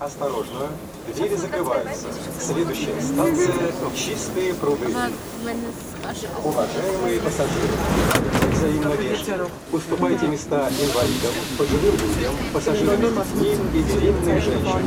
Осторожно, двери закрываются. Следующая станция – Чистые пруды. Уважаемые пассажиры, взаимно вежливо. Уступайте места инвалидам, пожилым людям, пассажирам с детьми и беременным женщинам.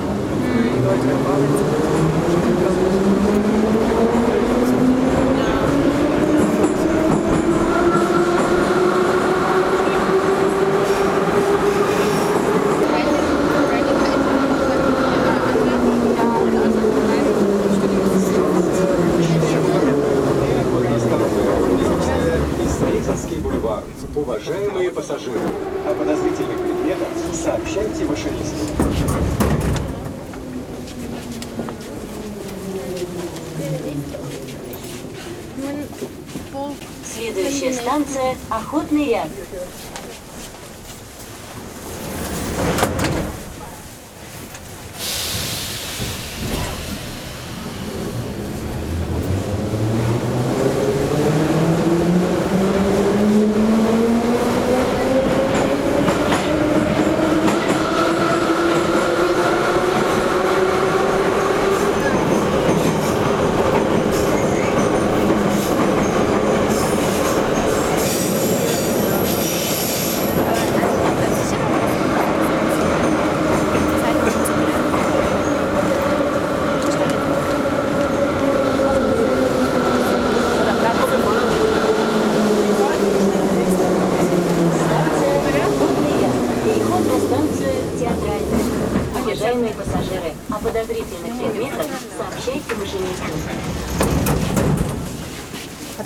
Уважаемые пассажиры, о подозрительных предметах сообщайте машинисту. Следующая станция – Охотный ряд.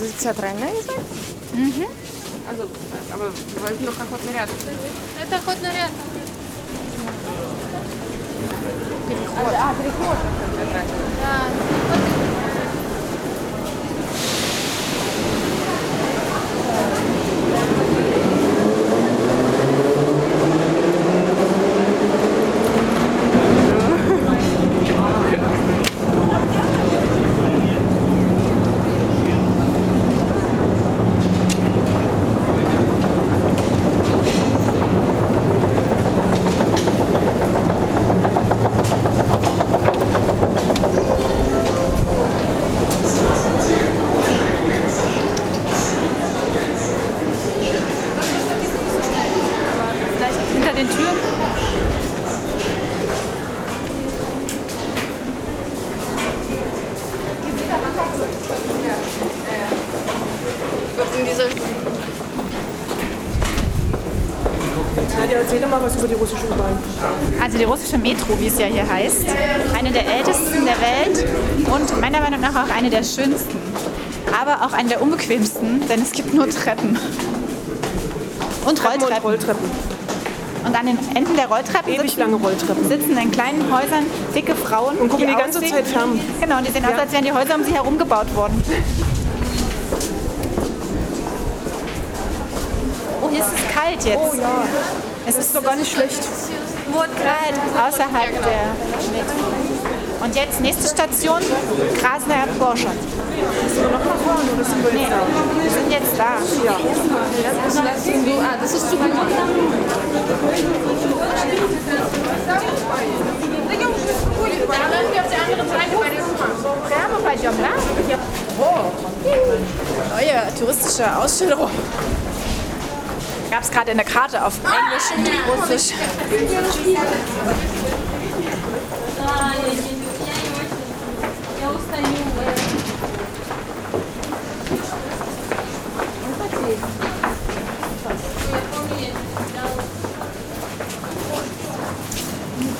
лица тройное Угу. А возьму охотный ряд. Это охотный ряд. Переход. А, переход. Да, переход. Erzähl doch mal was über die russische U-Bahn. Also die russische Metro, wie es ja hier heißt. Eine der ältesten der Welt und meiner Meinung nach auch eine der schönsten. Aber auch eine der unbequemsten, denn es gibt nur Treppen. Und Treppen und Rolltreppen. Rolltreppen. Und an den Enden der Rolltreppen sitzen, lange Rolltreppen. sitzen in kleinen Häusern dicke Frauen. Und gucken die ganze aussehen- Zeit fern. Genau, und die sehen aus, Ja. als wären die Häuser um sie herum gebaut worden. Oh, hier ist es kalt jetzt. Oh ja, es ist sogar nicht schlecht. Wohlgrad. Außerhalb der genau. Schmidt. Und jetzt nächste Station, Krasner Borschert. Müssen wir noch nach vorne oder sind wir jetzt nee, da? Wir sind jetzt da. Ja. Das ist zu weit. Dann müssen wir auf die andere Seite bei der Oma. Wärme bei Jomla? Ne? Ja. Wow. Neue touristische Ausstellung gab es gerade eine Karte auf Englisch und Russisch.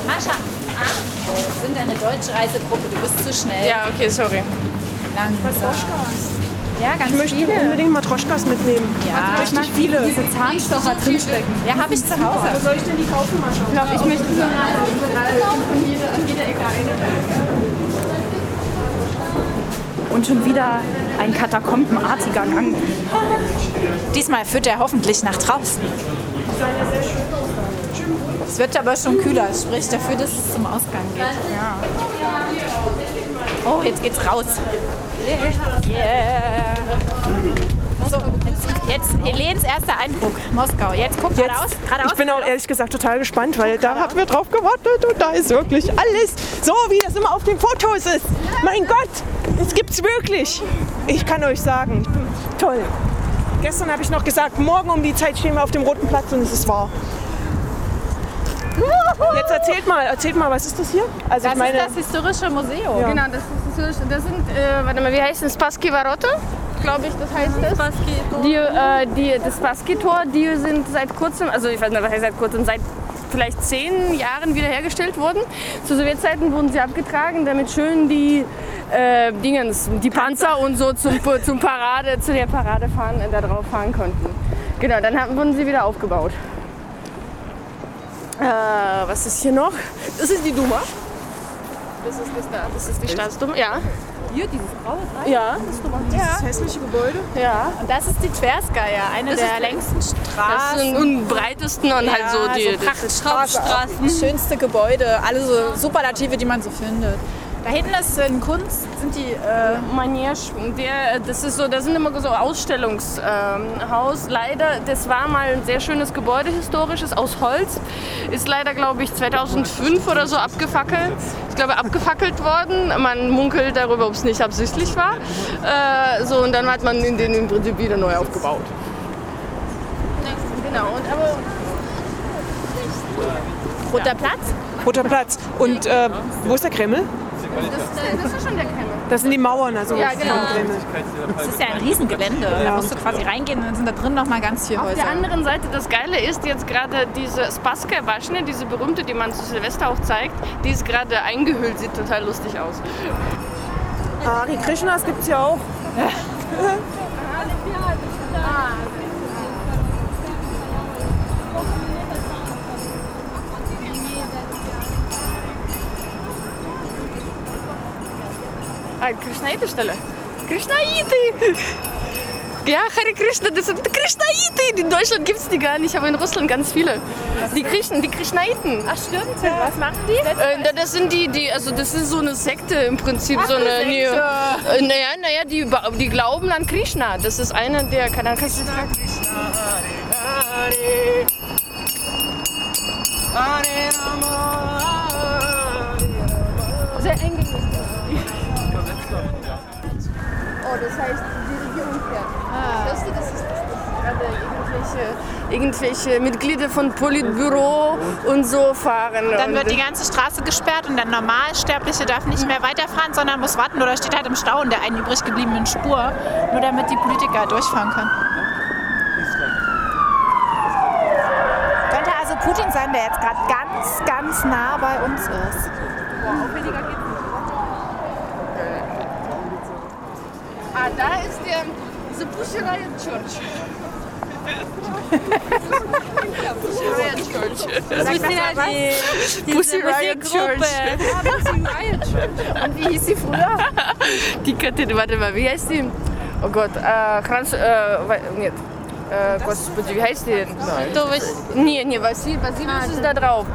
Mascha, ah, wir sind eine deutsche Reisegruppe, du bist zu schnell. Ja, okay, sorry. Langsam. Ja, ganz Ich möchte viele. unbedingt mal Troschkas mitnehmen. Ja, Richtig viele. Diese Zahnstocher drinstecken. Ja, habe ich zu Hause. Wo soll ich denn die kaufen, Mascha? Ich glaube, ich möchte so von jeder, an jeder Ecke eine. Und schon wieder ein katakombenartiger Gang. Diesmal führt er hoffentlich nach draußen. Es wird aber schon kühler, es spricht dafür, dass es zum Ausgang geht. Ja. Oh, jetzt geht's raus. Yeah. So, jetzt, jetzt Helens erster Eindruck. Moskau. Jetzt guck Jetzt, geradeaus. geradeaus. ich bin auch ehrlich gesagt total gespannt, weil da haben wir drauf gewartet und da ist wirklich alles so, wie das immer auf den Fotos ist. Mein Gott, es gibt's wirklich. Ich kann euch sagen, toll. Gestern habe ich noch gesagt, morgen um die Zeit stehen wir auf dem Roten Platz und es ist wahr. Jetzt erzählt mal, erzählt mal, was ist das hier? Also das ich meine, ist das historische Museum. Ja. Genau, das, ist, das sind, äh, warte mal, wie heißt das? Spassky Varote? Glaube ich, das heißt das. Die, äh, die, das Spassky-Tor, die sind seit kurzem, also ich weiß nicht, was heißt seit kurzem, seit vielleicht zehn Jahren wiederhergestellt wurden. Zu Sowjetzeiten wurden sie abgetragen, damit schön die äh, Dingens, die Panzer und so zum, zum Parade, zu der Parade fahren, äh, da drauf fahren konnten. Genau, dann haben, wurden sie wieder aufgebaut. Äh, was ist hier noch? Das ist die Duma. Das ist das da. Das ist die Staatsduma. Ja. Hier, dieses graue Dreieck. Ja, das ist Duma. das hässliche Gebäude. Ja. Und das ist die Tverskaya, eine Das der längsten Straßen. und breitesten und halt so die. das- Prachtstraßen. Das schönste Gebäude, alle so Superlative, die man so findet. Da hinten ist in Kunst, sind die äh, Manege, der, das ist so, das sind immer so Ausstellungshaus. Ähm, leider, das war mal ein sehr schönes Gebäude, historisches, aus Holz. Ist leider, glaube ich, 2005 oder so abgefackelt. Ich glaube, abgefackelt worden. Man munkelt darüber, ob es nicht absichtlich war. Äh, so, und dann hat man den im Prinzip wieder neu aufgebaut. Genau, und aber Roter Platz. Roter Platz. Und äh, wo ist der Kreml? Das, das ist schon der Kreml. Das sind die Mauern, also Ja, genau. Das ist ja ein Riesengelände. Da musst du quasi reingehen und dann sind da drin noch mal ganz viele Auf Häuser. der anderen Seite, das Geile ist jetzt gerade diese Spassky Waschne, diese berühmte, die man zu Silvester auch zeigt, die ist gerade eingehüllt, sieht total lustig aus. Hari Krishnas gibt es ja auch. Ah, Krishnaite-Stelle. Krishnaite! Ja, Hare Krishna, das sind Krishnaite. In Deutschland gibt es die gar nicht, aber in Russland ganz viele. Die Krishn, die Krishnaiten. Ach stimmt. Was machen die? Äh, da- das sind die, die, also das ist so eine Sekte im Prinzip, so eine. eine Sekte. äh, naja, naja, die, die glauben an Krishna. Das ist einer der, keine Ahnung, kannst du Sehr eng das heißt, die Regierung fährt. Weißt du, das ist, gerade irgendwelche, irgendwelche Mitglieder von Politbüro und so fahren. Dann wird die ganze Straße gesperrt und der Normalsterbliche darf nicht mehr weiterfahren, sondern muss warten oder steht halt im Stau in der einen übrig gebliebenen Spur, nur damit die Politiker durchfahren können. Könnte also Putin sein, der jetzt gerade ganz, ganz nah bei uns ist. Ah, da ist der The Pussy Riot Church. Pussy Riot Church. Das ist ja die, Pussy Riot Church. Und wie hieß sie früher? Die Kathedra, warte mal, wie heißt die? Oh Gott, äh, Kranz, äh, wei- нет. Äh, Господи, wie heißt die denn? Nee, nee, Vasil, Vasilius ist da drauf.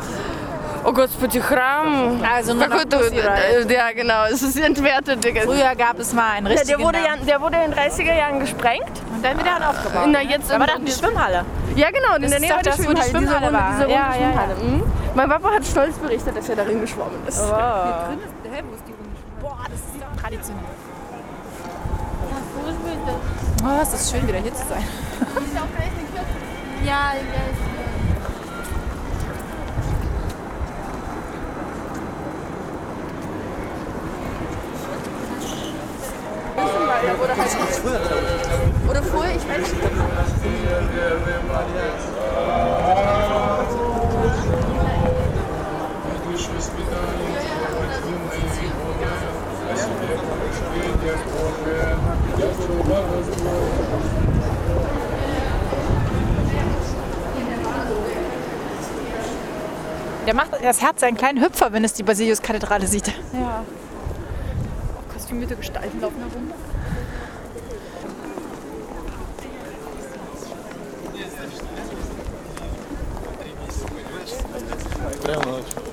Oh Господи, Храм. Also nur noch Какой-то, Pussy Riot. äh, Ja, genau, es ist entwertet, Digga. Früher gab es mal einen Ja, richtigen der, wurde ja, Namen. der wurde in den 30er Jahren gesprengt. Und dann wieder aufgebaut. Na, jetzt Da war im- doch die Schwimmhalle. Ja, genau, in Das der ist Nähe doch war die das, wo die Schwimmhalle. diese Schwimmhalle runde, war. Diese runde Ja, ja, ja. Schwimmhalle. Mhm. Mein Papa hat stolz berichtet, dass er darin geschwommen ist. Boah, das ist doch traditionell. Oh, es ist schön, wieder hier zu sein. Ja, ja. Oder halt Oder vorher, ich weiß nicht. Der macht das Herz einen kleinen Hüpfer, wenn es die Basiliuskathedrale sieht. Ja. Kostümierte Gestalten laufen herum. Very much.